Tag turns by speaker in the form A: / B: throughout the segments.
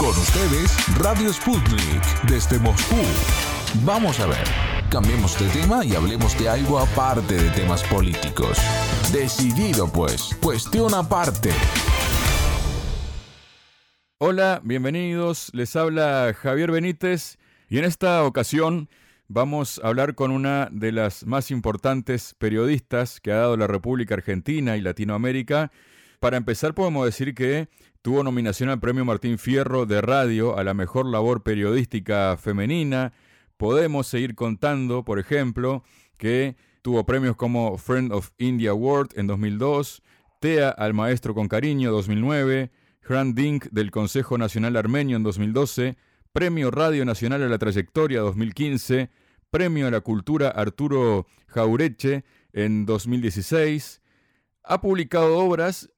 A: Con ustedes, Radio Sputnik, desde Moscú. Vamos a ver, cambiemos de tema y hablemos de algo aparte de temas políticos. Decidido pues, cuestión aparte.
B: Hola, bienvenidos. Les habla Javier Benítez y en esta ocasión vamos a hablar con una de las más importantes periodistas que ha dado la República Argentina y Latinoamérica. Para empezar podemos decir que tuvo nominación al Premio Martín Fierro de Radio a la mejor labor periodística femenina. Podemos seguir contando, por ejemplo, que tuvo premios como Friend of India Award en 2002, TEA al Maestro con Cariño 2009, Grand Dink del Consejo Nacional Armenio en 2012, Premio Radio Nacional a la Trayectoria 2015, Premio a la Cultura Arturo Jaureche en 2016. Ha publicado obras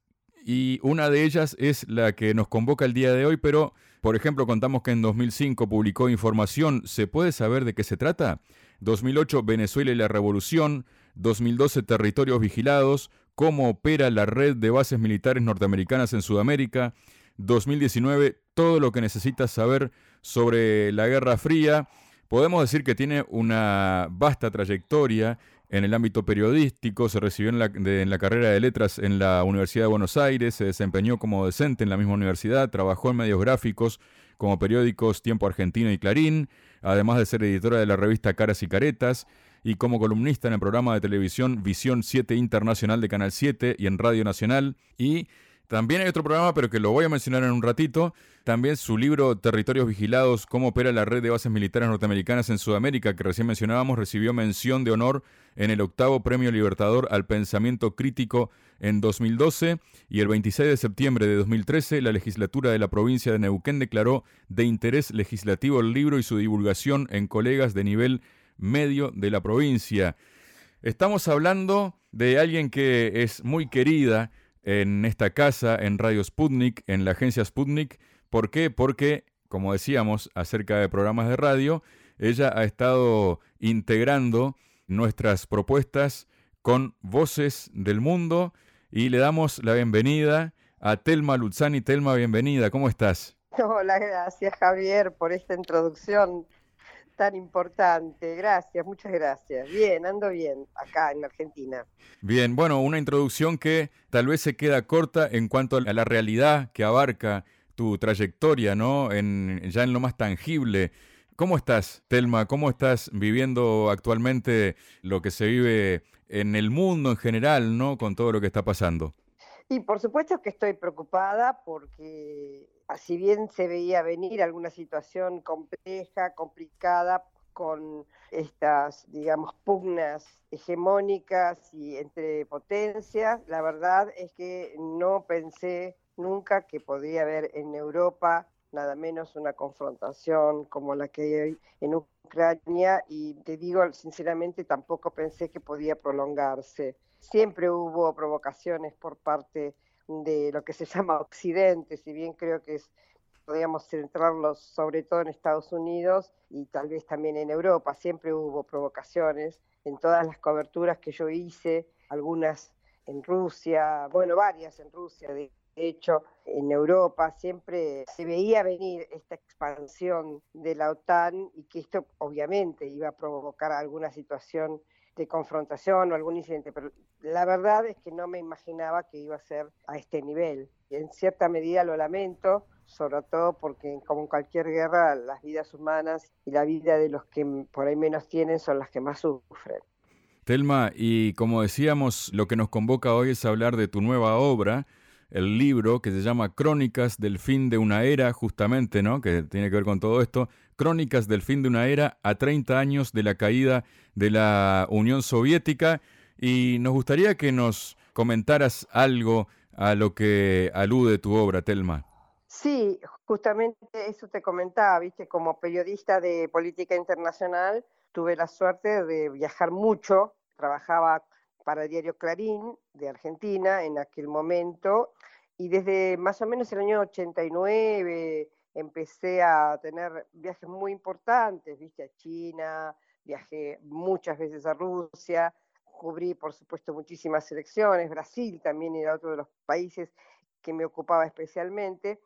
B: y una de ellas es la que nos convoca el día de hoy, pero por ejemplo contamos que en 2005 publicó Información, ¿se puede saber de qué se trata? 2008 Venezuela y la Revolución, 2012 Territorios Vigilados, cómo opera la red de bases militares norteamericanas en Sudamérica, 2019 todo lo que necesitas saber sobre la Guerra Fría. Podemos decir que tiene una vasta trayectoria en el ámbito periodístico, se recibió en la, carrera de letras en la Universidad de Buenos Aires, se desempeñó como docente en la misma universidad, trabajó en medios gráficos como periódicos Tiempo Argentino y Clarín, además de ser editora de la revista Caras y Caretas, y como columnista en el programa de televisión Visión 7 Internacional de Canal 7 y en Radio Nacional, y también hay otro programa, pero que lo voy a mencionar en un ratito. También su libro Territorios Vigilados, cómo opera la red de bases militares norteamericanas en Sudamérica, que recién mencionábamos, recibió mención de honor en el octavo Premio Libertador al Pensamiento Crítico en 2012 y el 26 de septiembre de 2013 la legislatura de la provincia de Neuquén declaró de interés legislativo el libro y su divulgación en colegas de nivel medio de la provincia. Estamos hablando de alguien que es muy querida en esta casa, en Radio Sputnik, en la agencia Sputnik. ¿Por qué? Porque, como decíamos, acerca de programas de radio, ella ha estado integrando nuestras propuestas con voces del mundo y le damos la bienvenida a Telma Luzzani. Telma, bienvenida, ¿cómo estás?
C: Hola, gracias Javier por esta introducción tan importante. Gracias, muchas gracias. Bien, ando bien acá en Argentina.
B: Bien, bueno, una introducción que tal vez se queda corta en cuanto a la realidad que abarca tu trayectoria, ¿no? En, ya en lo más tangible. ¿Cómo estás, Telma? ¿Cómo estás viviendo actualmente lo que se vive en el mundo en general, ¿no? Con todo lo que está pasando.
C: Y por supuesto que estoy preocupada porque si bien se veía venir alguna situación compleja, complicada, con estas, digamos, pugnas hegemónicas y entre potencias, la verdad es que no pensé nunca que podría haber en Europa nada menos una confrontación como la que hay en Ucrania y te digo sinceramente tampoco pensé que podía prolongarse. Siempre hubo provocaciones por parte de lo que se llama Occidente, si bien creo que podríamos centrarlos sobre todo en Estados Unidos y tal vez también en Europa. Siempre hubo provocaciones en todas las coberturas que yo hice, algunas en Rusia, bueno, varias en Rusia, de hecho, en Europa siempre se veía venir esta expansión de la OTAN y que esto obviamente iba a provocar alguna situación de confrontación o algún incidente, pero la verdad es que no me imaginaba que iba a ser a este nivel. Y en cierta medida lo lamento, sobre todo porque como en cualquier guerra las vidas humanas y la vida de los que por ahí menos tienen son las que más sufren.
B: Telma, y como decíamos, lo que nos convoca hoy es hablar de tu nueva obra, el libro que se llama Crónicas del fin de una era, justamente, ¿no? Que tiene que ver con todo esto. Crónicas del fin de una era a 30 años de la caída de la Unión Soviética. Y nos gustaría que nos comentaras algo a lo que alude tu obra, Telma.
C: Sí, justamente eso te comentaba, viste, como periodista de política internacional, tuve la suerte de viajar mucho, trabajaba para el diario Clarín de Argentina en aquel momento y desde más o menos el año 89 empecé a tener viajes muy importantes, viste, a China, viajé muchas veces a Rusia, cubrí por supuesto muchísimas elecciones, Brasil también era otro de los países que me ocupaba especialmente.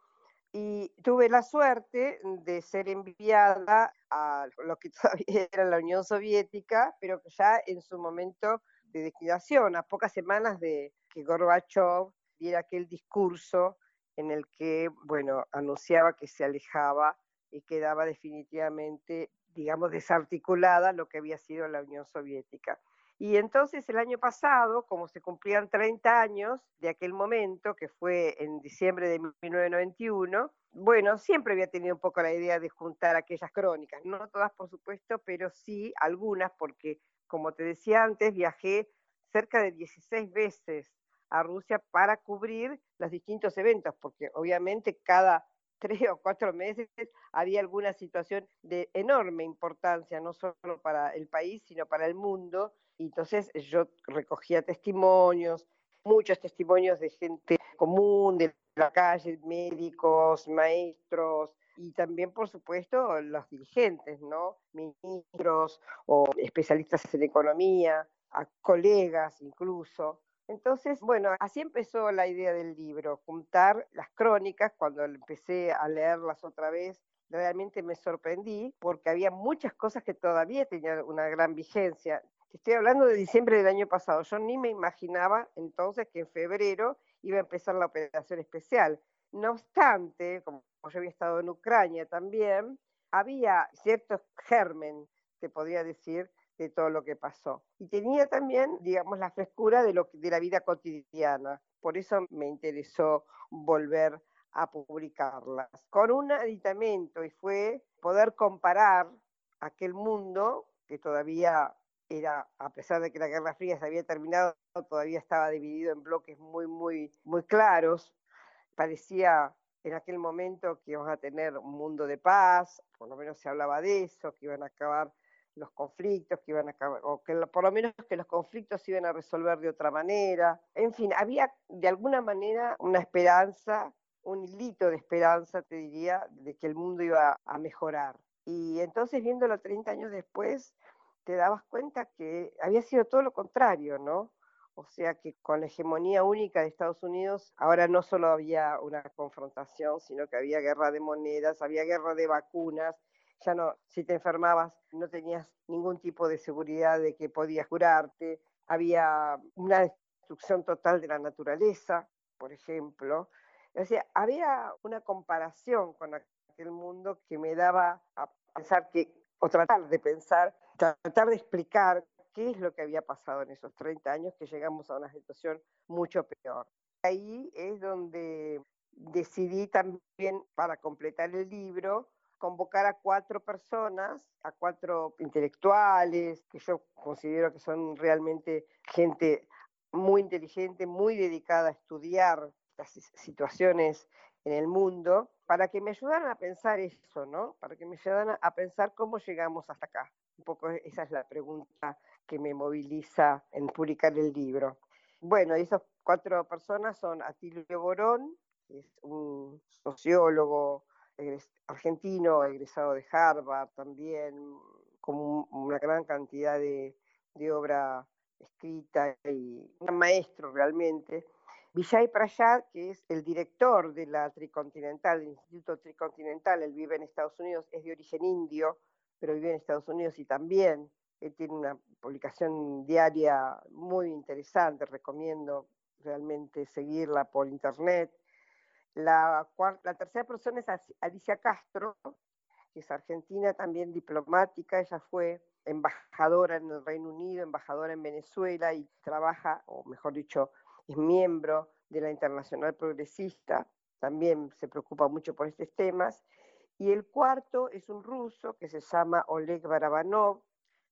C: y tuve la suerte de ser enviada a lo que todavía era la Unión Soviética, pero ya en su momento de liquidación, a pocas semanas de que Gorbachev diera aquel discurso en el que, bueno, anunciaba que se alejaba y quedaba definitivamente, digamos, desarticulada lo que había sido la Unión Soviética. Y entonces el año pasado, como se cumplían 30 años de aquel momento, que fue en diciembre de 1991, bueno, siempre había tenido un poco la idea de juntar aquellas crónicas, no todas por supuesto, pero sí algunas, porque como te decía antes, viajé cerca de 16 veces a Rusia para cubrir los distintos eventos, porque obviamente cada tres o cuatro meses había alguna situación de enorme importancia, no solo para el país, sino para el mundo, y entonces yo recogía testimonios, muchos testimonios de gente común, de la calle, médicos, maestros, y también, por supuesto, los dirigentes, ¿no? Ministros o especialistas en economía, a colegas incluso. Entonces, bueno, así empezó la idea del libro, juntar las crónicas, cuando empecé a leerlas otra vez, realmente me sorprendí porque había muchas cosas que todavía tenían una gran vigencia. Estoy hablando de diciembre del año pasado. Yo ni me imaginaba entonces que en febrero iba a empezar la operación especial. No obstante, como yo había estado en Ucrania también, había cierto germen, te podría decir, de todo lo que pasó. Y tenía también, digamos, la frescura de, lo, de la vida cotidiana. Por eso me interesó volver a publicarlas. Con un aditamento, y fue poder comparar aquel mundo que todavía era, a pesar de que la Guerra Fría se había terminado, todavía estaba dividido en bloques muy, muy, muy claros. Parecía en aquel momento que íbamos a tener un mundo de paz, por lo menos se hablaba de eso, que iban a acabar los conflictos, que iban a acabar, o que por lo menos que los conflictos se iban a resolver de otra manera. En fin, había de alguna manera una esperanza, un hilito de esperanza, te diría, de que el mundo iba a mejorar. Y entonces, viéndolo 30 años después, te dabas cuenta que había sido todo lo contrario, ¿no? O sea que con la hegemonía única de Estados Unidos, ahora no solo había una confrontación, sino que había guerra de monedas, había guerra de vacunas, ya no, si te enfermabas no tenías ningún tipo de seguridad de que podías curarte, había una destrucción total de la naturaleza, por ejemplo. O sea, había una comparación con aquel mundo que me daba a pensar que, o tratar de pensar tratar de explicar qué es lo que había pasado en esos 30 años que llegamos a una situación mucho peor. Ahí es donde decidí también, para completar el libro, convocar a cuatro personas, a cuatro intelectuales, que yo considero que son realmente gente muy inteligente, muy dedicada a estudiar las situaciones en el mundo, para que me ayudaran a pensar eso, ¿no? Para que me ayudaran a pensar cómo llegamos hasta acá. Un poco esa es la pregunta que me moviliza en publicar el libro. Bueno, esas cuatro personas son Atilio Borón, que es un sociólogo argentino, egresado de Harvard también, con una gran cantidad de, de obra escrita y un maestro realmente. Vijay Prayad, que es el director de la Tricontinental, del Instituto Tricontinental, él vive en Estados Unidos, es de origen indio, pero vive en Estados Unidos y también él tiene una publicación diaria muy interesante, recomiendo realmente seguirla por internet. La, tercera persona es Alicia Castro, que es argentina, también diplomática, ella fue embajadora en el Reino Unido, embajadora en Venezuela y trabaja, o mejor dicho, es miembro de la Internacional Progresista, también se preocupa mucho por estos temas. Y el cuarto es un ruso que se llama Oleg Barabanov.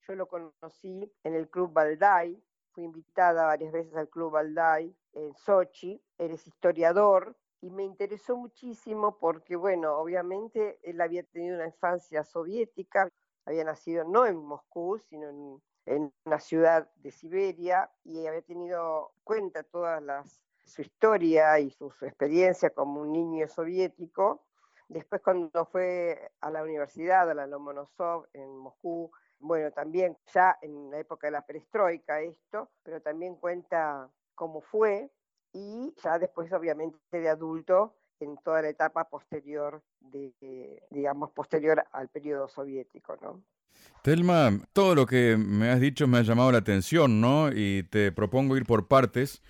C: Yo lo conocí en el Club Valdai, fui invitada varias veces al Club Valdai en Sochi. Él historiador y me interesó muchísimo porque, bueno, obviamente él había tenido una infancia soviética, había nacido no en Moscú, sino en, en una ciudad de Siberia y había tenido cuenta toda las, su historia y su, su experiencia como un niño soviético. Después cuando fue a la universidad, a la Lomonosov en Moscú, bueno, también ya en la época de la perestroika esto, pero también cuenta cómo fue y ya después obviamente de adulto en toda la etapa posterior de, digamos, posterior al periodo soviético, ¿no?
B: Telma, todo lo que me has dicho me ha llamado la atención, ¿no? Y te propongo ir por partes.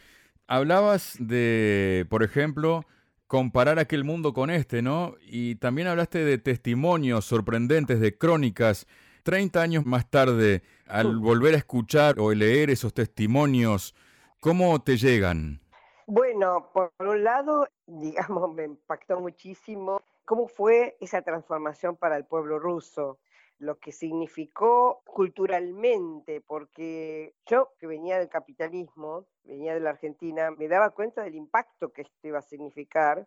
B: Hablabas de, por ejemplo, comparar aquel mundo con este, ¿no? Y también hablaste de testimonios sorprendentes, de crónicas. Treinta años más tarde, al volver a escuchar o leer esos testimonios, ¿cómo te llegan?
C: Bueno, por un lado, digamos, me impactó muchísimo cómo fue esa transformación para el pueblo ruso, lo que significó culturalmente, porque yo que venía del capitalismo, venía de la Argentina, me daba cuenta del impacto que esto iba a significar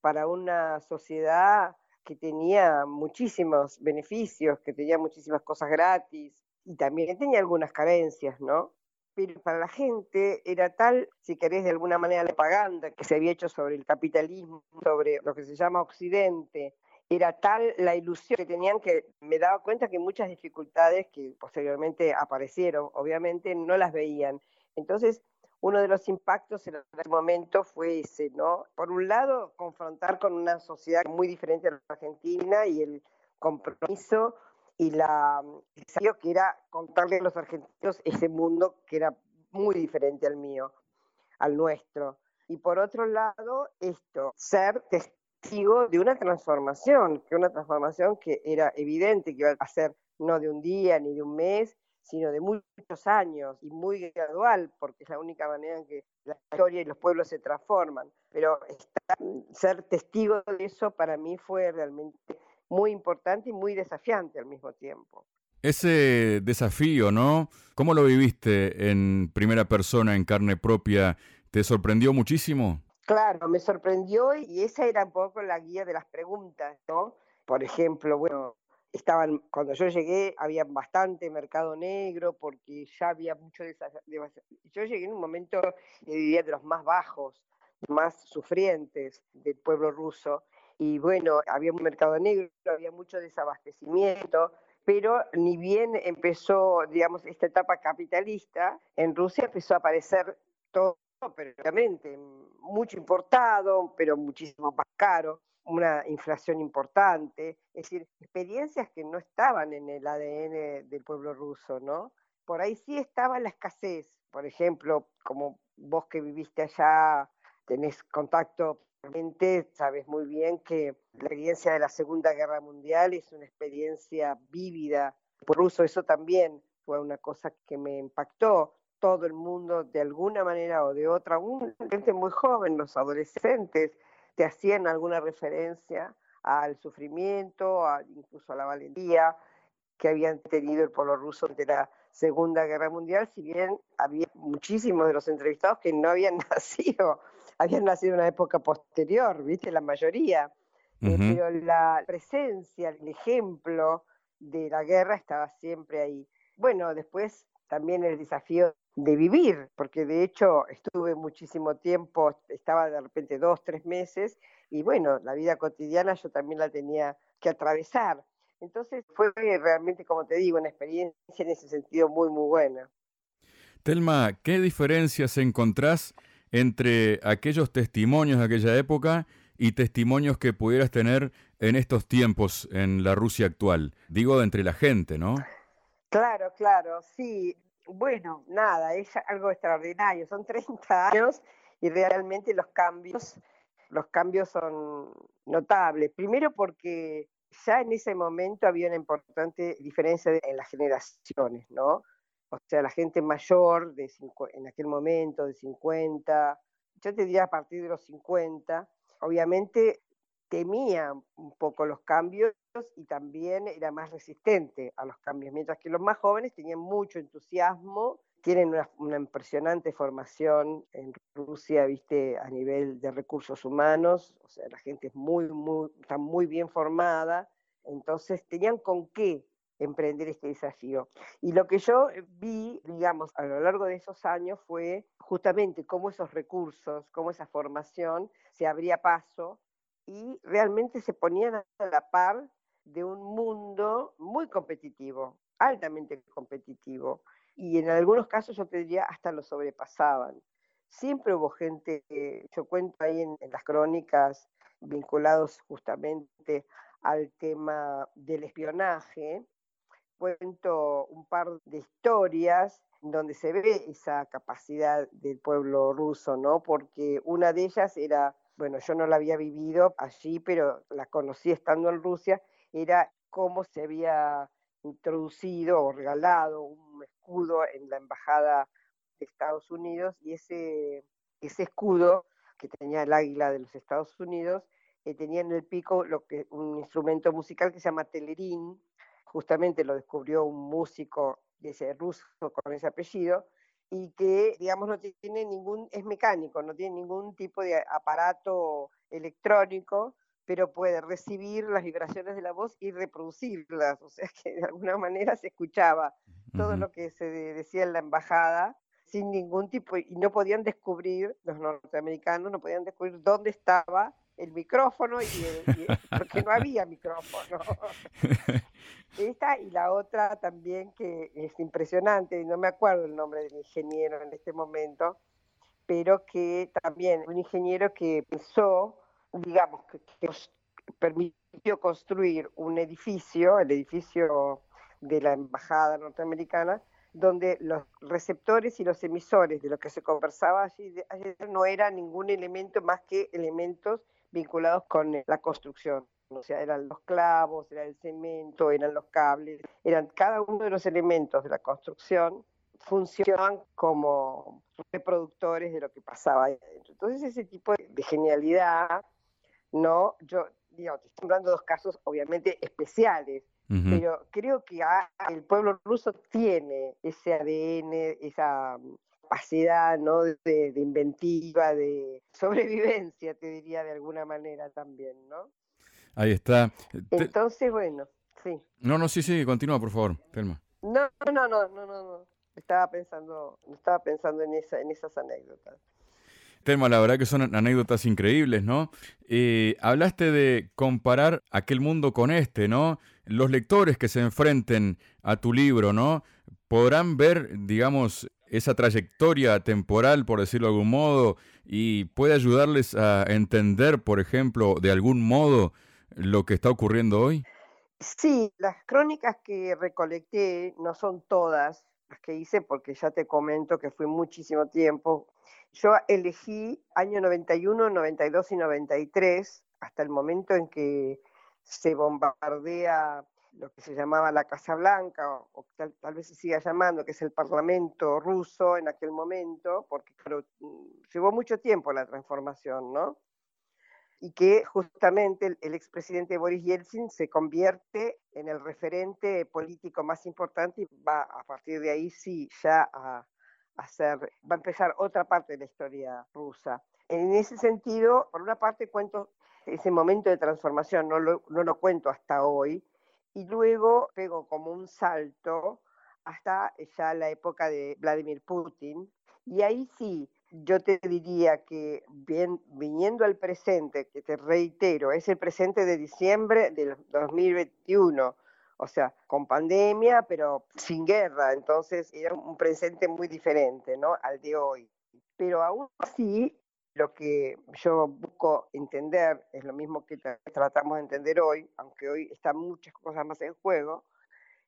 C: para una sociedad que tenía muchísimos beneficios, que tenía muchísimas cosas gratis y también tenía algunas carencias, ¿no? Pero para la gente era tal, si querés, de alguna manera la propaganda que se había hecho sobre el capitalismo, sobre lo que se llama Occidente, era tal la ilusión que tenían que me daba cuenta que muchas dificultades que posteriormente aparecieron, obviamente, no las veían. Entonces, uno de los impactos en ese momento fue ese, ¿no? Por un lado, confrontar con una sociedad muy diferente a la argentina y el compromiso y la, desafío que era contarle a los argentinos ese mundo que era muy diferente al mío, al nuestro. Y por otro lado, esto, ser testigo de una transformación, que una transformación que era evidente que iba a ser no de un día ni de un mes, sino de muchos años y muy gradual, porque es la única manera en que la historia y los pueblos se transforman. Pero ser testigo de eso para mí fue realmente muy importante y muy desafiante al mismo tiempo.
B: Ese desafío, ¿no? ¿Cómo lo viviste en primera persona, en carne propia? ¿Te sorprendió muchísimo?
C: Claro, me sorprendió y esa era un poco la guía de las preguntas, ¿no? Por ejemplo, bueno, estaban, cuando yo llegué había bastante mercado negro porque ya había mucho Yo llegué en un momento, diría, de los más bajos, más sufrientes del pueblo ruso y bueno, había un mercado negro, había mucho desabastecimiento, pero ni bien empezó, digamos, esta etapa capitalista, en Rusia empezó a aparecer todo, pero realmente mucho importado, pero muchísimo más caro, una inflación importante, es decir, experiencias que no estaban en el ADN del pueblo ruso, ¿no? Por ahí sí estaba la escasez, por ejemplo, como vos que viviste allá, tenés contacto sabes muy bien que la experiencia de la Segunda Guerra Mundial es una experiencia vívida. Por uso eso también fue una cosa que me impactó. Todo el mundo, de alguna manera o de otra, gente muy joven, los adolescentes, te hacían alguna referencia al sufrimiento, incluso a la valentía que habían tenido el pueblo ruso de la Segunda Guerra Mundial, si bien había muchísimos de los entrevistados que no habían nacido habían nacido en una época posterior, ¿viste? La mayoría. Eh, pero la presencia, el ejemplo de la guerra estaba siempre ahí. Bueno, después también el desafío de vivir, porque de hecho estuve muchísimo tiempo, estaba de repente dos, tres meses, y bueno, la vida cotidiana yo también la tenía que atravesar. Entonces fue realmente, como te digo, una experiencia en ese sentido muy, muy buena.
B: Telma, ¿qué diferencias encontrás entre aquellos testimonios de aquella época y testimonios que pudieras tener en estos tiempos en la Rusia actual? Digo, entre la gente, ¿no?
C: Claro, claro, sí. Bueno, nada, es algo extraordinario. Son 30 años y realmente los cambios, los cambios son notables. Primero porque ya en ese momento había una importante diferencia en las generaciones, ¿no? O sea, la gente mayor de en aquel momento, de 50, yo te diría a partir de los 50, obviamente temía un poco los cambios y también era más resistente a los cambios, mientras que los más jóvenes tenían mucho entusiasmo, tienen una, impresionante formación en Rusia, viste, a nivel de recursos humanos, o sea, la gente es muy, muy, está muy bien formada, entonces tenían con qué emprender este desafío. Y lo que yo eh, vi, digamos, a lo largo de esos años fue justamente cómo esos recursos, cómo esa formación se abría paso y realmente se ponían a la par de un mundo muy competitivo, altamente competitivo. Y en algunos casos yo te diría hasta lo sobrepasaban. Siempre hubo gente, yo cuento ahí en, en las crónicas, vinculados justamente al tema del espionaje. Cuento un par de historias donde se ve esa capacidad del pueblo ruso, ¿no? Porque una de ellas era, bueno, yo no la había vivido allí, pero la conocí estando en Rusia, era cómo se había introducido o regalado un escudo en la embajada de Estados Unidos y ese, ese escudo que tenía el águila de los Estados Unidos eh, tenía en el pico lo que, un instrumento musical que se llama telerín, justamente lo descubrió un músico de ese ruso con ese apellido, y que, digamos, no tiene ningún, es mecánico, no tiene ningún tipo de aparato electrónico, pero puede recibir las vibraciones de la voz y reproducirlas, o sea que de alguna manera se escuchaba todo lo que se decía en la embajada sin ningún tipo, y no podían descubrir, los norteamericanos no podían descubrir dónde estaba el micrófono, y, porque no había micrófono. Y la otra también que es impresionante, no me acuerdo el nombre del ingeniero en este momento, pero que también un ingeniero que pensó, digamos, que, permitió construir un edificio, el edificio de la embajada norteamericana, donde los receptores y los emisores de lo que se conversaba allí ayer no eran ningún elemento más que elementos vinculados con la construcción. O sea, eran los clavos, era el cemento, eran los cables, eran cada uno de los elementos de la construcción funcionaban como reproductores de lo que pasaba ahí adentro. Entonces ese tipo de genialidad, ¿no? Yo, digamos, estoy hablando de dos casos obviamente especiales, pero creo que el pueblo ruso tiene ese ADN, esa capacidad ¿no? De, inventiva, de sobrevivencia, te diría de alguna manera también, ¿no?
B: Ahí está.
C: Entonces, bueno, sí.
B: No, no, sí, sí, continúa, por favor, Telma.
C: No, no, no, no, no, no. Estaba pensando, estaba pensando en, esa, en esas anécdotas.
B: Telma, la verdad que son anécdotas increíbles, ¿no? Eh, hablaste de comparar aquel mundo con este, ¿no? Los lectores que se enfrenten a tu libro, ¿no? Podrán ver, digamos, esa trayectoria temporal, por decirlo de algún modo, y puede ayudarles a entender, por ejemplo, de algún modo lo que está ocurriendo hoy?
C: Sí, las crónicas que recolecté no son todas las que hice porque ya te comento que fue muchísimo tiempo. Yo elegí año 91, 92 y 93 hasta el momento en que se bombardea lo que se llamaba la Casa Blanca, o, tal, vez se siga llamando, que es el Parlamento ruso en aquel momento, porque mm, llevó mucho tiempo la transformación, ¿no? Y que justamente el, expresidente Boris Yeltsin se convierte en el referente político más importante y va a partir de ahí sí ya a, hacer, va a empezar otra parte de la historia rusa. En ese sentido, por una parte cuento ese momento de transformación, no no lo cuento hasta hoy, y luego pego como un salto hasta ya la época de Vladimir Putin. Y ahí sí, yo te diría que bien, viniendo al presente, que te reitero, es el presente de diciembre del 2021, o sea, con pandemia, pero sin guerra, entonces era un presente muy diferente, ¿no? Al de hoy. Pero aún así, lo que yo busco entender es lo mismo que tratamos de entender hoy, aunque hoy están muchas cosas más en juego,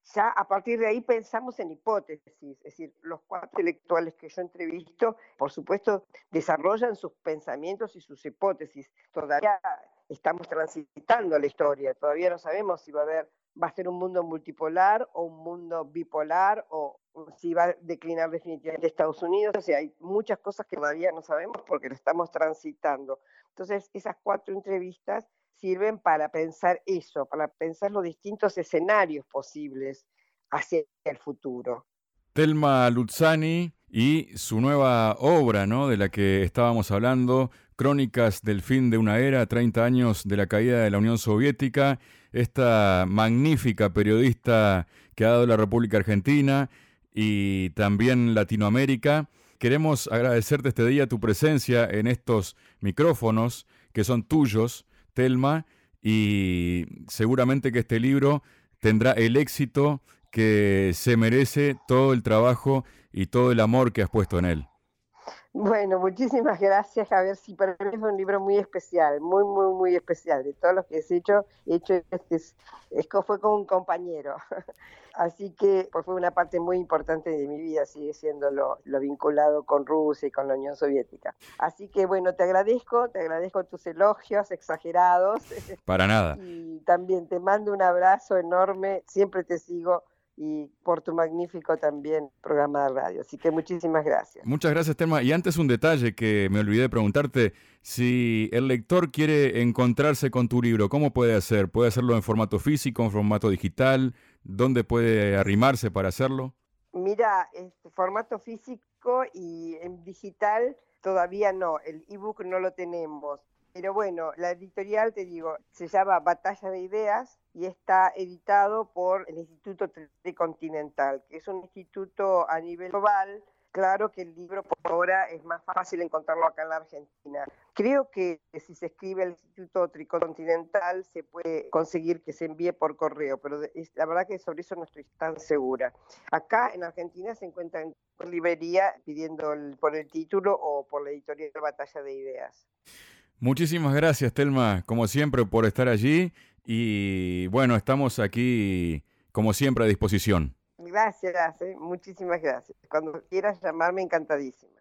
C: ya a partir de ahí pensamos en hipótesis, es decir, los cuatro intelectuales que yo entrevisto, por supuesto, desarrollan sus pensamientos y sus hipótesis. Todavía estamos transitando la historia, todavía no sabemos si va a haber va a ser un mundo multipolar o un mundo bipolar o si va a declinar definitivamente Estados Unidos. O sea, hay muchas cosas que todavía no sabemos porque lo estamos transitando. Entonces, esas cuatro entrevistas sirven para pensar eso, para pensar los distintos escenarios posibles hacia el futuro.
B: Telma Luzzani y su nueva obra, ¿no? De la que estábamos hablando, Crónicas del fin de una era, 30 años de la caída de la Unión Soviética, esta magnífica periodista que ha dado la República Argentina y también Latinoamérica. Queremos agradecerte este día tu presencia en estos micrófonos que son tuyos, Telma, y seguramente que este libro tendrá el éxito que se merece todo el trabajo y todo el amor que has puesto en él.
C: Bueno, muchísimas gracias, Javier. Sí, para mí es un libro muy especial, muy, muy, muy especial. De todos los que he hecho, he hecho este, es, fue con un compañero. Así que pues, fue una parte muy importante de mi vida, sigue siendo lo, lo, vinculado con Rusia y con la Unión Soviética. Así que bueno, te agradezco, te agradezco tus elogios exagerados.
B: Para nada.
C: Y también te mando un abrazo enorme, siempre te sigo y por tu magnífico también programa de radio. Así que muchísimas gracias.
B: Muchas gracias, Telma. Y antes un detalle que me olvidé de preguntarte, si el lector quiere encontrarse con tu libro, ¿cómo puede hacer? ¿Puede hacerlo en formato físico, en formato digital? ¿Dónde puede arrimarse para hacerlo?
C: Mira, este formato físico y en digital todavía no, el ebook no lo tenemos. Pero bueno, la editorial, te digo, se llama Batalla de Ideas y está editado por el Instituto Tricontinental, que es un instituto a nivel global. Claro que el libro por ahora es más fácil encontrarlo acá en la Argentina. Creo que si se escribe al Instituto Tricontinental se puede conseguir que se envíe por correo, pero la verdad que sobre eso no estoy tan segura. Acá en Argentina se encuentra en librería pidiendo por el título o por la editorial Batalla de Ideas.
B: Muchísimas gracias, Telma, como siempre, por estar allí. Y bueno, estamos aquí, como siempre, a disposición.
C: Gracias, eh, muchísimas gracias. Cuando quieras llamarme, encantadísima.